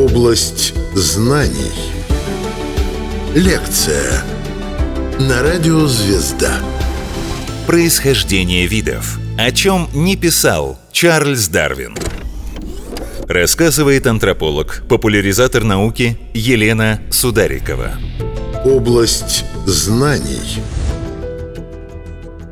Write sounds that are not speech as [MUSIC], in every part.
Область знаний. Лекция на радио «Звезда». Происхождение видов. О чем не писал Чарльз Дарвин. Рассказывает антрополог, популяризатор науки Елена Сударикова. Область знаний.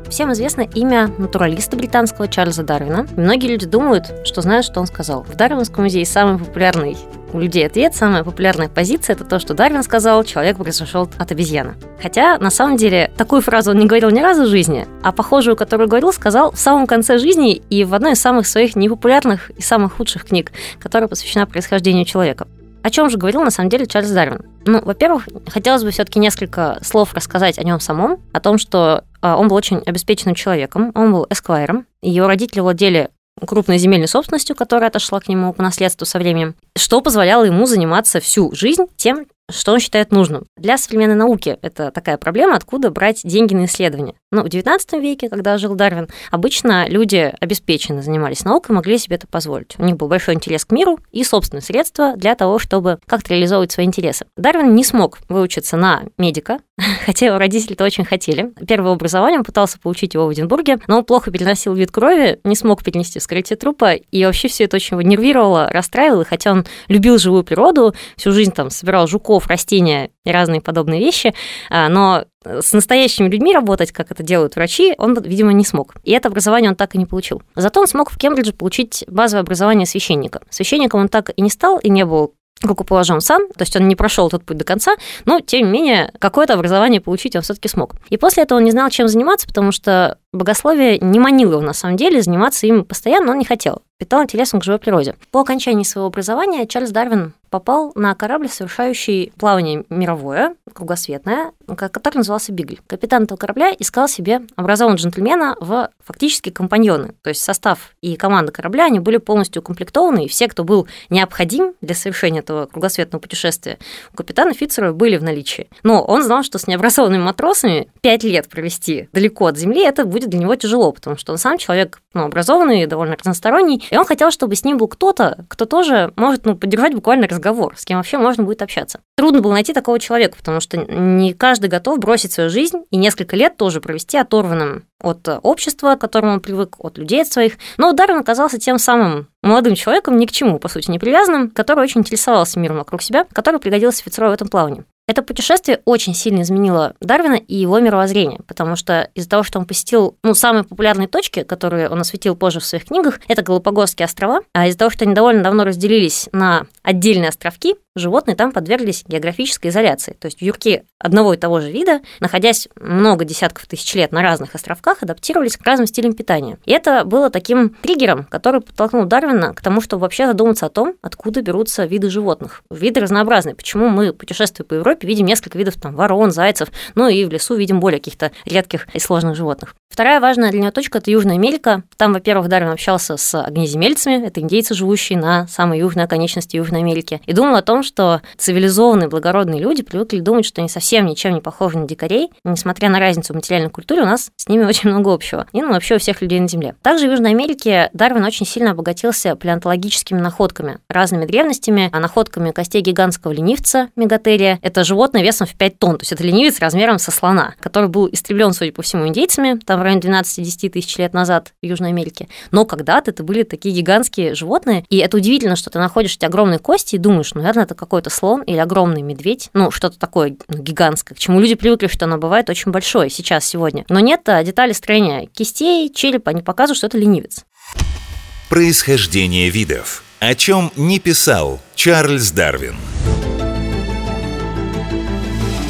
Всем известно имя натуралиста британского Чарльза Дарвина. Многие люди думают, что знают, что он сказал. В Дарвинском музее самый популярный у людей ответ, самая популярная позиция – это то, что Дарвин сказал, человек произошел от обезьяны. Хотя, на самом деле, такую фразу он не говорил ни разу в жизни, а похожую, которую говорил, сказал в самом конце жизни и в одной из самых своих непопулярных и самых худших книг, которая посвящена происхождению человека. О чем же говорил на самом деле Чарльз Дарвин? Ну, во-первых, хотелось бы все-таки несколько слов рассказать о нем самом, о том, что а, он был очень обеспеченным человеком, он был эсквайром, его родители владели крупной земельной собственностью, которая отошла к нему по наследству со временем, что позволяло ему заниматься всю жизнь тем, что он считает нужным. Для современной науки это такая проблема, откуда брать деньги на исследования. Ну, в XIX веке, когда жил Дарвин, обычно люди обеспеченно занимались наукой, могли себе это позволить. У них был большой интерес к миру и собственные средства для того, чтобы как-то реализовывать свои интересы. Дарвин не смог выучиться на медика, [LAUGHS] хотя его родители это очень хотели. Первое образование он пытался получить его в Эдинбурге, но он плохо переносил вид крови, не смог перенести вскрытие трупа, и вообще все это очень его нервировало, расстраивало, хотя он любил живую природу, всю жизнь там собирал жуков, растения и разные подобные вещи, а, но с настоящими людьми работать, как это делают врачи, он, видимо, не смог. И это образование он так и не получил. Зато он смог в Кембридже получить базовое образование священника. Священником он так и не стал, и не был рукоположен сам, то есть он не прошел этот путь до конца, но, тем не менее, какое-то образование получить он все-таки смог. И после этого он не знал, чем заниматься, потому что богословие не манило его на самом деле, заниматься им постоянно он не хотел питал интересом к живой природе. По окончании своего образования Чарльз Дарвин попал на корабль, совершающий плавание мировое, кругосветное, который назывался Бигль. Капитан этого корабля искал себе образованного джентльмена в фактически компаньоны. То есть состав и команда корабля, они были полностью укомплектованы, и все, кто был необходим для совершения этого кругосветного путешествия, у капитана Фицера были в наличии. Но он знал, что с необразованными матросами пять лет провести далеко от земли, это будет для него тяжело, потому что он сам человек ну, образованный, довольно разносторонний, и он хотел, чтобы с ним был кто-то, кто тоже может ну, поддержать буквально разговор, с кем вообще можно будет общаться. Трудно было найти такого человека, потому что не каждый готов бросить свою жизнь и несколько лет тоже провести оторванным от общества, к которому он привык, от людей от своих. Но Дарвин оказался тем самым молодым человеком, ни к чему, по сути, не привязанным, который очень интересовался миром вокруг себя, который пригодился Фицрою в этом плавании. Это путешествие очень сильно изменило Дарвина и его мировоззрение, потому что из-за того, что он посетил ну, самые популярные точки, которые он осветил позже в своих книгах, это Галапагосские острова, а из-за того, что они довольно давно разделились на отдельные островки, животные там подверглись географической изоляции. То есть юрки одного и того же вида, находясь много десятков тысяч лет на разных островках, адаптировались к разным стилям питания. И это было таким триггером, который подтолкнул Дарвина к тому, чтобы вообще задуматься о том, откуда берутся виды животных. Виды разнообразные. Почему мы, путешествуя по Европе, видим несколько видов там, ворон, зайцев, ну и в лесу видим более каких-то редких и сложных животных. Вторая важная для него точка – это Южная Америка. Там, во-первых, Дарвин общался с огнеземельцами, это индейцы, живущие на самой южной оконечности Южной Америки, и думал о том, что цивилизованные, благородные люди привыкли думать, что они совсем ничем не похожи на дикарей. Несмотря на разницу в материальной культуре, у нас с ними [LAUGHS] очень много общего. И ну, вообще у всех людей на Земле. Также в Южной Америке Дарвин очень сильно обогатился палеонтологическими находками, разными древностями, а находками костей гигантского ленивца, мегатерия. Это животное весом в 5 тонн, то есть это ленивец размером со слона, который был истреблен, судя по всему, индейцами, там в районе 12-10 тысяч лет назад в Южной Америке. Но когда-то это были такие гигантские животные, и это удивительно, что ты находишь эти огромные кости и думаешь, ну, наверное, это какой-то слон или огромный медведь, ну, что-то такое ну, гигантское, к чему люди привыкли, что оно бывает очень большое сейчас, сегодня. Но нет а детали строения кистей, черепа, они показывают, что это ленивец. Происхождение видов. О чем не писал Чарльз Дарвин.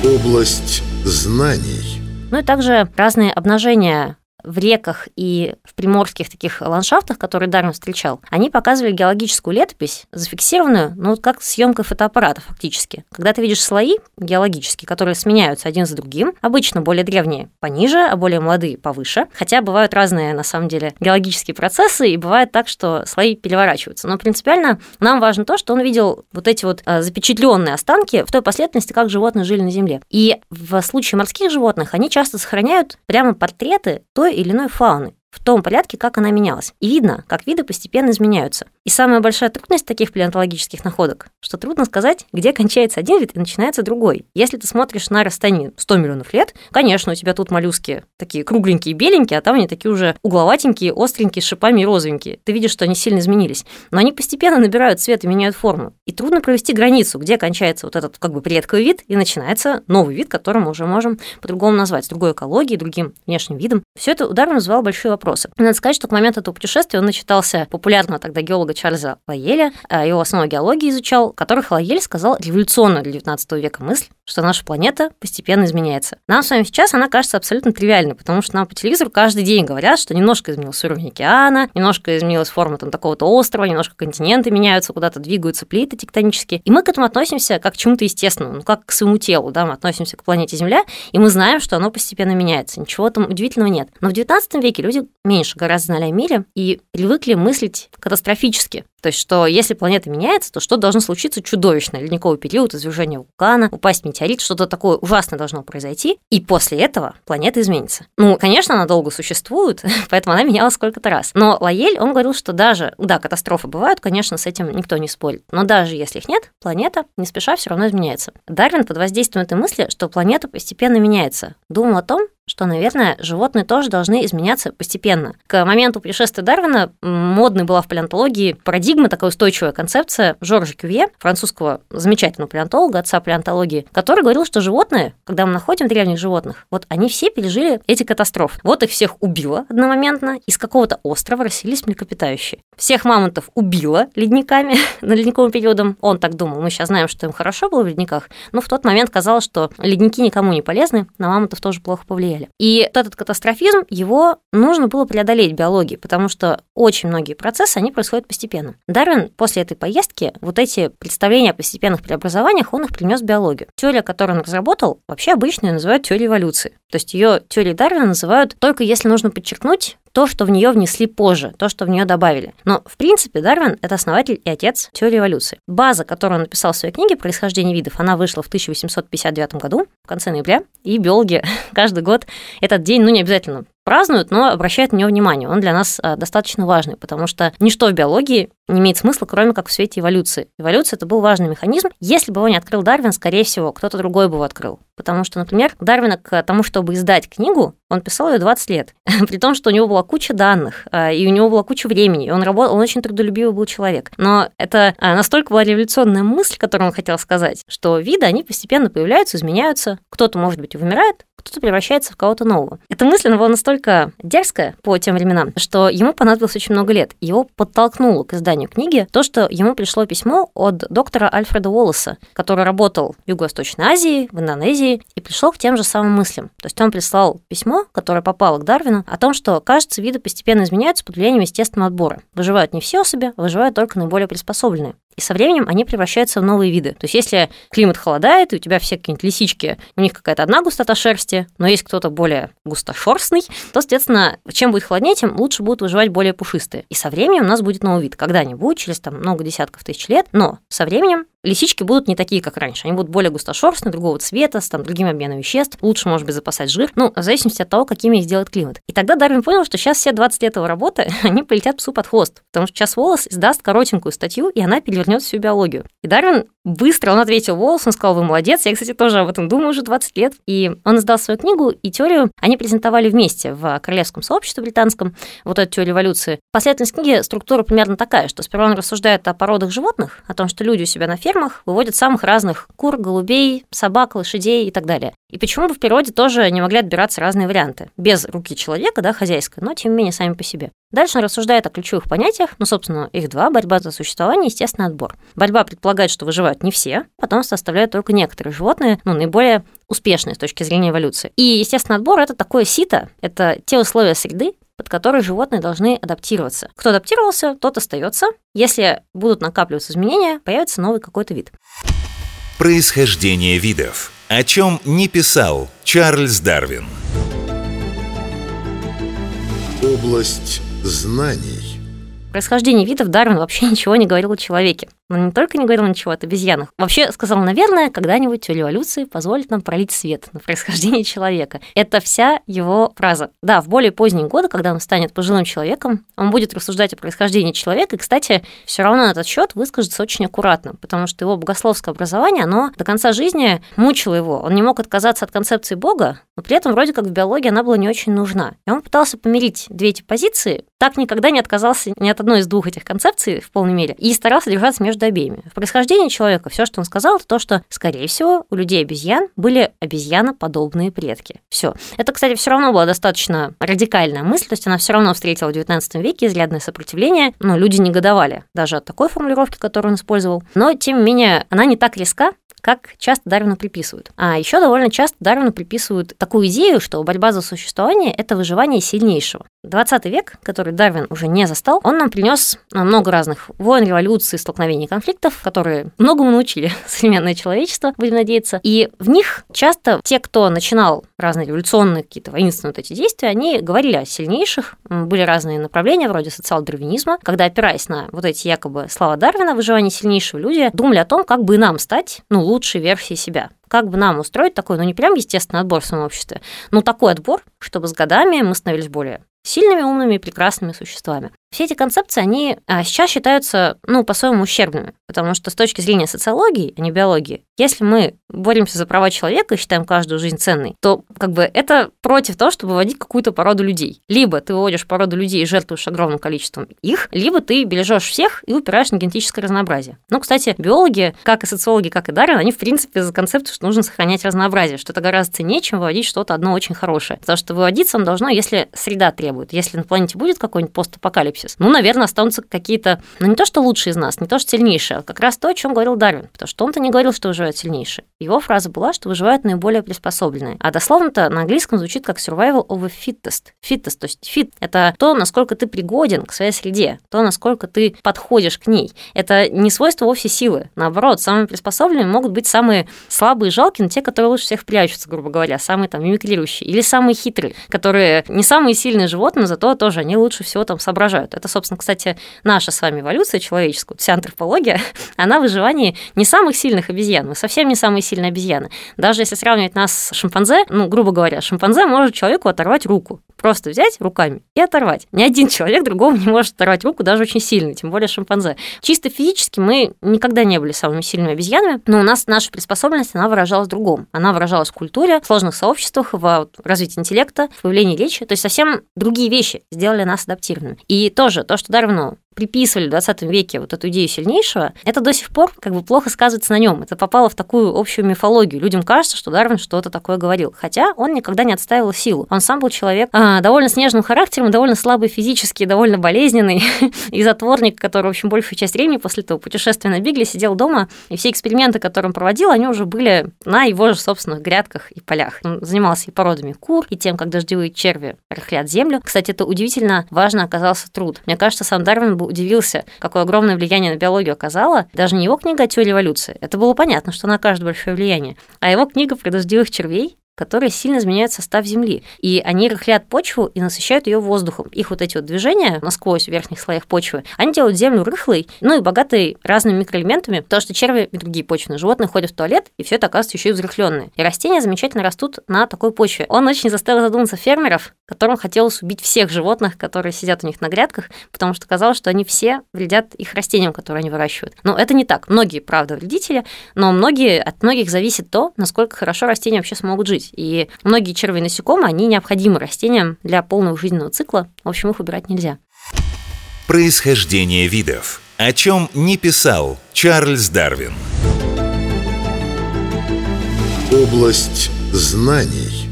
Область знаний. Ну и также разные обнажения в реках и в приморских таких ландшафтах, которые Дарвин встречал, они показывали геологическую летопись, зафиксированную, ну, вот как съемка фотоаппарата фактически. Когда ты видишь слои геологические, которые сменяются один за другим, обычно более древние пониже, а более молодые повыше, хотя бывают разные, на самом деле, геологические процессы, и бывает так, что слои переворачиваются. Но принципиально нам важно то, что он видел вот эти вот а, запечатленные останки в той последовательности, как животные жили на Земле. И в случае морских животных они часто сохраняют прямо портреты той той или иной фауны. В том порядке, как она менялась. И видно, как виды постепенно изменяются. И самая большая трудность таких палеонтологических находок, что трудно сказать, где кончается один вид и начинается другой. Если ты смотришь на расстояние 100 миллионов лет, конечно, у тебя тут моллюски такие кругленькие, беленькие, а там они такие уже угловатенькие, остренькие, с шипами и розовенькие. Ты видишь, что они сильно изменились. Но они постепенно набирают цвет и меняют форму. И трудно провести границу, где кончается вот этот как бы предковый вид и начинается новый вид, который мы уже можем по-другому назвать, с другой экологией, другим внешним видом. Все это ударом вызывало большие вопросы. Надо сказать, что к моменту этого путешествия он начитался популярного тогда геолога Чарльза Лаеля, а его основу геологии изучал, который Лаель сказал революционную для 19 века мысль, что наша планета постепенно изменяется. Нам с вами сейчас она кажется абсолютно тривиальной, потому что нам по телевизору каждый день говорят, что немножко изменился уровень океана, немножко изменилась форма там такого-то острова, немножко континенты меняются, куда-то двигаются плиты тектонические. И мы к этому относимся как к чему-то естественному, ну как к своему телу, да, мы относимся к планете Земля, и мы знаем, что оно постепенно меняется. Ничего там удивительного нет. Но в 19 веке люди меньше гораздо знали о мире и привыкли мыслить катастрофически. То есть, что если планета меняется, то что должно случиться чудовищно? Ледниковый период, извержение вулкана, упасть метеорит, что-то такое ужасное должно произойти, и после этого планета изменится. Ну, конечно, она долго существует, [LAUGHS] поэтому она менялась сколько-то раз. Но Лаель, он говорил, что даже, да, катастрофы бывают, конечно, с этим никто не спорит, но даже если их нет, планета не спеша все равно изменяется. Дарвин под воздействием этой мысли, что планета постепенно меняется, думал о том, что, наверное, животные тоже должны изменяться постепенно. К моменту путешествия Дарвина модной была в палеонтологии парадигма, такая устойчивая концепция Жоржа Кювье, французского замечательного палеонтолога, отца палеонтологии, который говорил, что животные, когда мы находим древних животных, вот они все пережили эти катастрофы. Вот их всех убило одномоментно, из какого-то острова расселись млекопитающие. Всех мамонтов убило ледниками [LAUGHS] на ледниковым периодом. Он так думал. Мы сейчас знаем, что им хорошо было в ледниках, но в тот момент казалось, что ледники никому не полезны, на мамонтов тоже плохо повлияли цели. И вот этот катастрофизм, его нужно было преодолеть биологии, потому что очень многие процессы, они происходят постепенно. Дарвин после этой поездки вот эти представления о постепенных преобразованиях, он их принес в биологию. Теория, которую он разработал, вообще обычно ее называют теорией эволюции. То есть ее теорией Дарвина называют только если нужно подчеркнуть то, что в нее внесли позже, то, что в нее добавили. Но, в принципе, Дарвин — это основатель и отец теории эволюции. База, которую он написал в своей книге «Происхождение видов», она вышла в 1859 году, в конце ноября, и биологи [LAUGHS] каждый год этот день, ну, не обязательно празднуют, но обращают на него внимание. Он для нас а, достаточно важный, потому что ничто в биологии не имеет смысла, кроме как в свете эволюции. Эволюция – это был важный механизм. Если бы его не открыл Дарвин, скорее всего, кто-то другой бы его открыл. Потому что, например, Дарвина к тому, чтобы издать книгу, он писал ее 20 лет, [LAUGHS] при том, что у него была куча данных, а, и у него была куча времени, он работал, он очень трудолюбивый был человек. Но это а, настолько была революционная мысль, которую он хотел сказать, что виды, они постепенно появляются, изменяются, кто-то, может быть, вымирает, кто-то превращается в кого-то нового. Эта мысль была настолько дерзкая по тем временам, что ему понадобилось очень много лет. Его подтолкнуло к изданию книги то, что ему пришло письмо от доктора Альфреда Уоллеса, который работал в Юго-Восточной Азии, в Индонезии, и пришел к тем же самым мыслям. То есть он прислал письмо, которое попало к Дарвину, о том, что, кажется, виды постепенно изменяются под влиянием естественного отбора. Выживают не все особи, выживают только наиболее приспособленные и со временем они превращаются в новые виды. То есть если климат холодает, и у тебя все какие-нибудь лисички, у них какая-то одна густота шерсти, но есть кто-то более густошерстный, то, соответственно, чем будет холоднее, тем лучше будут выживать более пушистые. И со временем у нас будет новый вид. Когда-нибудь, через там много десятков тысяч лет, но со временем лисички будут не такие, как раньше. Они будут более густошерстные, другого цвета, с там, другим обменом веществ. Лучше, может быть, запасать жир. Ну, в зависимости от того, какими их сделает климат. И тогда Дарвин понял, что сейчас все 20 лет его работы, [LAUGHS] они полетят псу под хвост. Потому что сейчас Волос издаст коротенькую статью, и она перевернет всю биологию. И Дарвин быстро, он ответил Волос, он сказал, вы молодец. Я, кстати, тоже об этом думаю уже 20 лет. И он издал свою книгу, и теорию они презентовали вместе в Королевском сообществе британском, вот эту теорию эволюции. Последовательность книги структура примерно такая, что сперва он рассуждает о породах животных, о том, что люди у себя на фермах выводят самых разных кур, голубей, собак, лошадей и так далее. И почему бы в природе тоже не могли отбираться разные варианты? Без руки человека, да, хозяйской, но тем не менее сами по себе. Дальше он рассуждает о ключевых понятиях, ну, собственно, их два – борьба за существование и естественный отбор. Борьба предполагает, что выживают не все, потом составляют только некоторые животные, ну, наиболее успешные с точки зрения эволюции. И естественный отбор – это такое сито, это те условия среды, под которые животные должны адаптироваться. Кто адаптировался, тот остается. Если будут накапливаться изменения, появится новый какой-то вид. Происхождение видов. О чем не писал Чарльз Дарвин. Область знаний. Происхождение видов Дарвин вообще [LAUGHS] ничего не говорил о человеке. Но не только не говорил ничего от обезьянах. Вообще сказал, наверное, когда-нибудь теория эволюции позволит нам пролить свет на происхождение человека. Это вся его фраза. Да, в более поздние годы, когда он станет пожилым человеком, он будет рассуждать о происхождении человека, и, кстати, все равно на этот счет выскажется очень аккуратно, потому что его богословское образование, оно до конца жизни мучило его. Он не мог отказаться от концепции Бога, но при этом вроде как в биологии она была не очень нужна. И он пытался помирить две эти позиции, так никогда не отказался ни от одной из двух этих концепций в полной мере и старался держаться между обеими. В происхождении человека все, что он сказал, это то, что, скорее всего, у людей-обезьян были обезьяноподобные предки. Все. Это, кстати, все равно была достаточно радикальная мысль, то есть она все равно встретила в XIX веке изрядное сопротивление, но люди негодовали даже от такой формулировки, которую он использовал. Но, тем не менее, она не так резка, как часто Дарвину приписывают. А еще довольно часто Дарвину приписывают такую идею, что борьба за существование – это выживание сильнейшего. 20 век, который Дарвин уже не застал, он нам принес много разных войн, революций, столкновений, конфликтов, которые многому научили [LAUGHS] современное человечество, будем надеяться. И в них часто те, кто начинал разные революционные какие-то воинственные вот эти действия, они говорили о сильнейших. Были разные направления, вроде социал-дарвинизма, когда, опираясь на вот эти якобы слова Дарвина, выживание сильнейшего, люди думали о том, как бы нам стать, ну, лучшей версией себя как бы нам устроить такой, ну не прям естественный отбор в своем обществе, но такой отбор, чтобы с годами мы становились более сильными, умными и прекрасными существами. Все эти концепции, они а, сейчас считаются, ну, по-своему ущербными, потому что с точки зрения социологии, а не биологии, если мы боремся за права человека и считаем каждую жизнь ценной, то как бы это против того, чтобы выводить какую-то породу людей. Либо ты выводишь породу людей и жертвуешь огромным количеством их, либо ты бережешь всех и упираешь на генетическое разнообразие. Ну, кстати, биологи, как и социологи, как и Дарвин, они, в принципе, за концепцию, что нужно сохранять разнообразие, что это гораздо ценнее, чем выводить что-то одно очень хорошее. Потому что выводиться он должно, если среда требует. Если на планете будет какой-нибудь постапокалипсис, апокалипсис. Ну, наверное, останутся какие-то, ну, не то, что лучшие из нас, не то, что сильнейшие, а как раз то, о чем говорил Дарвин. Потому что он-то не говорил, что выживают сильнейшие. Его фраза была, что выживают наиболее приспособленные. А дословно-то на английском звучит как survival of the fittest. Fittest, то есть fit – это то, насколько ты пригоден к своей среде, то, насколько ты подходишь к ней. Это не свойство вовсе силы. Наоборот, самыми приспособленными могут быть самые слабые и жалкие, но те, которые лучше всех прячутся, грубо говоря, самые там мимикрирующие. Или самые хитрые, которые не самые сильные животные, зато тоже они лучше всего там соображают. Это, собственно, кстати, наша с вами эволюция человеческая, вся антропология, [LAUGHS] она в выживании не самых сильных обезьян. Мы совсем не самые сильные обезьяны. Даже если сравнивать нас с шимпанзе, ну, грубо говоря, шимпанзе может человеку оторвать руку. Просто взять руками и оторвать. Ни один человек другому не может оторвать руку, даже очень сильный, тем более шимпанзе. Чисто физически мы никогда не были самыми сильными обезьянами, но у нас наша приспособленность, она выражалась в другом. Она выражалась в культуре, в сложных сообществах, в развитии интеллекта, в появлении речи. То есть совсем другие вещи сделали нас адаптированными. И тоже то, что Дарвину приписывали в 20 веке вот эту идею сильнейшего, это до сих пор как бы плохо сказывается на нем. Это попало в такую общую мифологию. Людям кажется, что Дарвин что-то такое говорил. Хотя он никогда не отстаивал силу. Он сам был человек а, довольно снежным характером, довольно слабый физически, довольно болезненный, [LAUGHS] и затворник, который, в общем, большую часть времени после этого путешествия на Бигле сидел дома, и все эксперименты, которые он проводил, они уже были на его же собственных грядках и полях. Он занимался и породами кур, и тем, как дождевые черви рыхлят землю. Кстати, это удивительно важно оказался труд. Мне кажется, сам Дарвин был удивился, какое огромное влияние на биологию оказала даже не его книга о теории эволюции. Это было понятно, что она окажет большое влияние, а его книга про червей, которые сильно изменяют состав Земли. И они рыхлят почву и насыщают ее воздухом. Их вот эти вот движения насквозь в верхних слоях почвы, они делают Землю рыхлой, ну и богатой разными микроэлементами, потому что черви и другие почвенные животные ходят в туалет, и все это оказывается еще и взрыхленные. И растения замечательно растут на такой почве. Он очень заставил задуматься фермеров, которым хотелось убить всех животных, которые сидят у них на грядках, потому что казалось, что они все вредят их растениям, которые они выращивают. Но это не так. Многие, правда, вредители, но многие, от многих зависит то, насколько хорошо растения вообще смогут жить. И многие черви и насекомые, они необходимы растениям для полного жизненного цикла. В общем, их убирать нельзя. Происхождение видов. О чем не писал Чарльз Дарвин. Область знаний.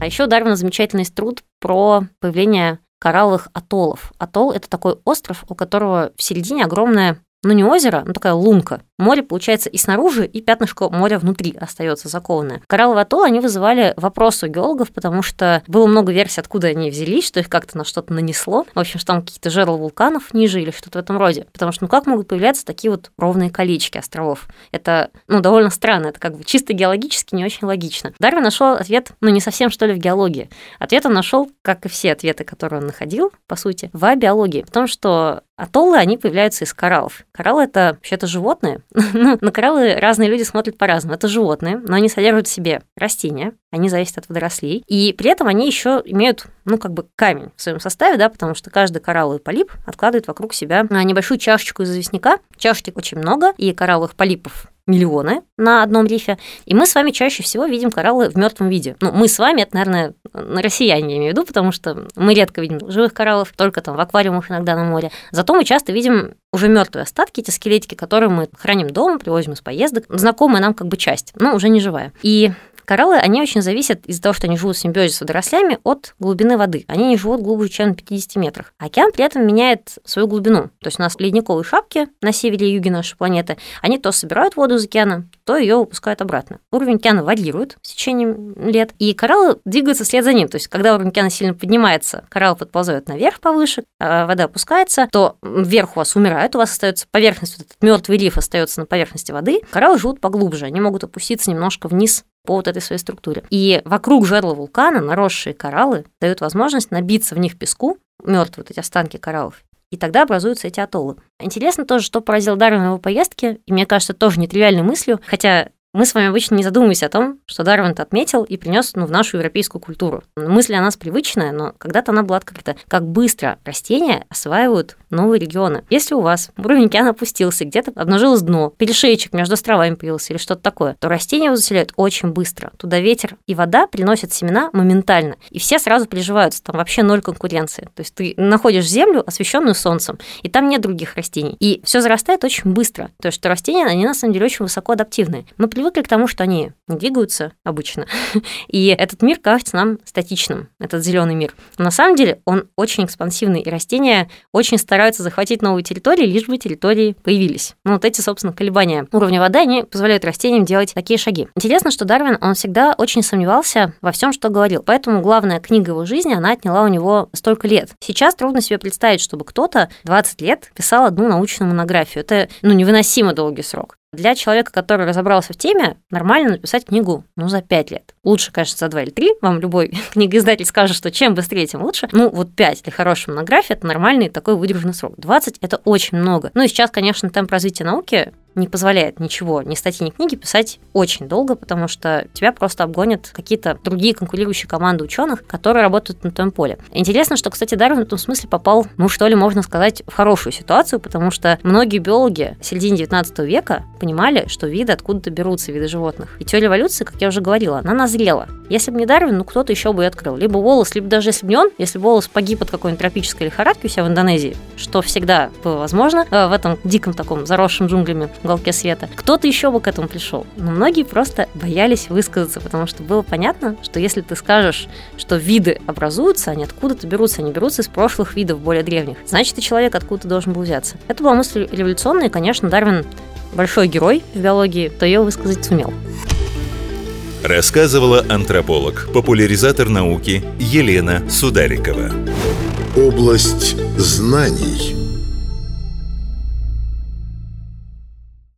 А еще Дарвин замечательный труд про появление коралловых атоллов. Атолл – это такой остров, у которого в середине огромная ну не озеро, но такая лунка. Море получается и снаружи, и пятнышко моря внутри остается закованное. Коралловые атоллы, они вызывали вопрос у геологов, потому что было много версий, откуда они взялись, что их как-то на что-то нанесло. В общем, что там какие-то жерла вулканов ниже или что-то в этом роде. Потому что, ну как могут появляться такие вот ровные колечки островов? Это, ну, довольно странно, это как бы чисто геологически не очень логично. Дарвин нашел ответ, ну, не совсем, что ли, в геологии. Ответ он нашел, как и все ответы, которые он находил, по сути, в биологии. В том, что атоллы, они появляются из кораллов. Кораллы это вообще-то животные. [LAUGHS] ну, на кораллы разные люди смотрят по-разному. Это животные, но они содержат в себе растения, они зависят от водорослей. И при этом они еще имеют, ну, как бы камень в своем составе, да, потому что каждый коралловый полип откладывает вокруг себя небольшую чашечку из известняка. Чашечек очень много, и коралловых полипов миллионы на одном рифе, и мы с вами чаще всего видим кораллы в мертвом виде. Ну, мы с вами, это, наверное, на россияне я имею в виду, потому что мы редко видим живых кораллов, только там в аквариумах иногда на море. Зато мы часто видим уже мертвые остатки, эти скелетики, которые мы храним дома, привозим из поездок, знакомая нам как бы часть, но уже не живая. И Кораллы, они очень зависят из-за того, что они живут в симбиозе с водорослями от глубины воды. Они не живут глубже, чем на 50 метрах. Океан при этом меняет свою глубину. То есть у нас ледниковые шапки на севере и юге нашей планеты, они то собирают воду из океана, то ее выпускают обратно. Уровень океана варьирует с течением лет, и кораллы двигаются вслед за ним. То есть когда уровень океана сильно поднимается, кораллы подползают наверх повыше, а вода опускается, то вверх у вас умирает, у вас остается поверхность, вот этот мертвый риф остается на поверхности воды. Кораллы живут поглубже, они могут опуститься немножко вниз по вот этой своей структуре. И вокруг жерла вулкана наросшие кораллы дают возможность набиться в них песку, мертвые вот эти останки кораллов, и тогда образуются эти атоллы. Интересно тоже, что поразил Дарвина в его поездке, и мне кажется, тоже нетривиальной мыслью, хотя мы с вами обычно не задумываемся о том, что Дарвин это отметил и принес ну, в нашу европейскую культуру. Мысль о нас привычная, но когда-то она была открыта. Как быстро растения осваивают новые регионы. Если у вас уровень океана опустился, где-то обнажилось дно, перешейчик между островами появился или что-то такое, то растения его заселяют очень быстро. Туда ветер и вода приносят семена моментально. И все сразу приживаются, там вообще ноль конкуренции. То есть ты находишь землю, освещенную солнцем, и там нет других растений. И все зарастает очень быстро. То есть что растения, они на самом деле очень высоко адаптивные. Мы к тому, что они не двигаются обычно. [LAUGHS] И этот мир кажется нам статичным, этот зеленый мир. Но на самом деле он очень экспансивный, и растения очень стараются захватить новые территории, лишь бы территории появились. Ну, вот эти, собственно, колебания уровня воды, они позволяют растениям делать такие шаги. Интересно, что Дарвин, он всегда очень сомневался во всем, что говорил. Поэтому главная книга его жизни, она отняла у него столько лет. Сейчас трудно себе представить, чтобы кто-то 20 лет писал одну научную монографию. Это, ну, невыносимо долгий срок. Для человека, который разобрался в теме, нормально написать книгу, ну, за 5 лет. Лучше, конечно, за 2 или 3. Вам любой [LAUGHS] книгоиздатель скажет, что чем быстрее, тем лучше. Ну, вот 5 для хорошей монографии – это нормальный такой выдержанный срок. 20 – это очень много. Ну, и сейчас, конечно, темп развития науки не позволяет ничего, ни статьи, ни книги писать очень долго, потому что тебя просто обгонят какие-то другие конкурирующие команды ученых, которые работают на твоем поле. Интересно, что, кстати, Дарвин в этом смысле попал, ну что ли, можно сказать, в хорошую ситуацию, потому что многие биологи в середине 19 века понимали, что виды откуда-то берутся, виды животных. И теория эволюции, как я уже говорила, она назрела. Если бы не Дарвин, ну кто-то еще бы ее открыл. Либо Волос, либо даже если бы не он, если бы Волос погиб от какой-нибудь тропической лихорадки у себя в Индонезии, что всегда было возможно э, в этом диком таком заросшем джунглями уголке света. Кто-то еще бы к этому пришел. Но многие просто боялись высказаться, потому что было понятно, что если ты скажешь, что виды образуются, они откуда-то берутся, они берутся из прошлых видов более древних, значит и человек откуда-то должен был взяться. Это была мысль революционная, и, конечно, Дарвин большой герой в биологии, то ее высказать сумел. Рассказывала антрополог, популяризатор науки Елена Сударикова. Область знаний –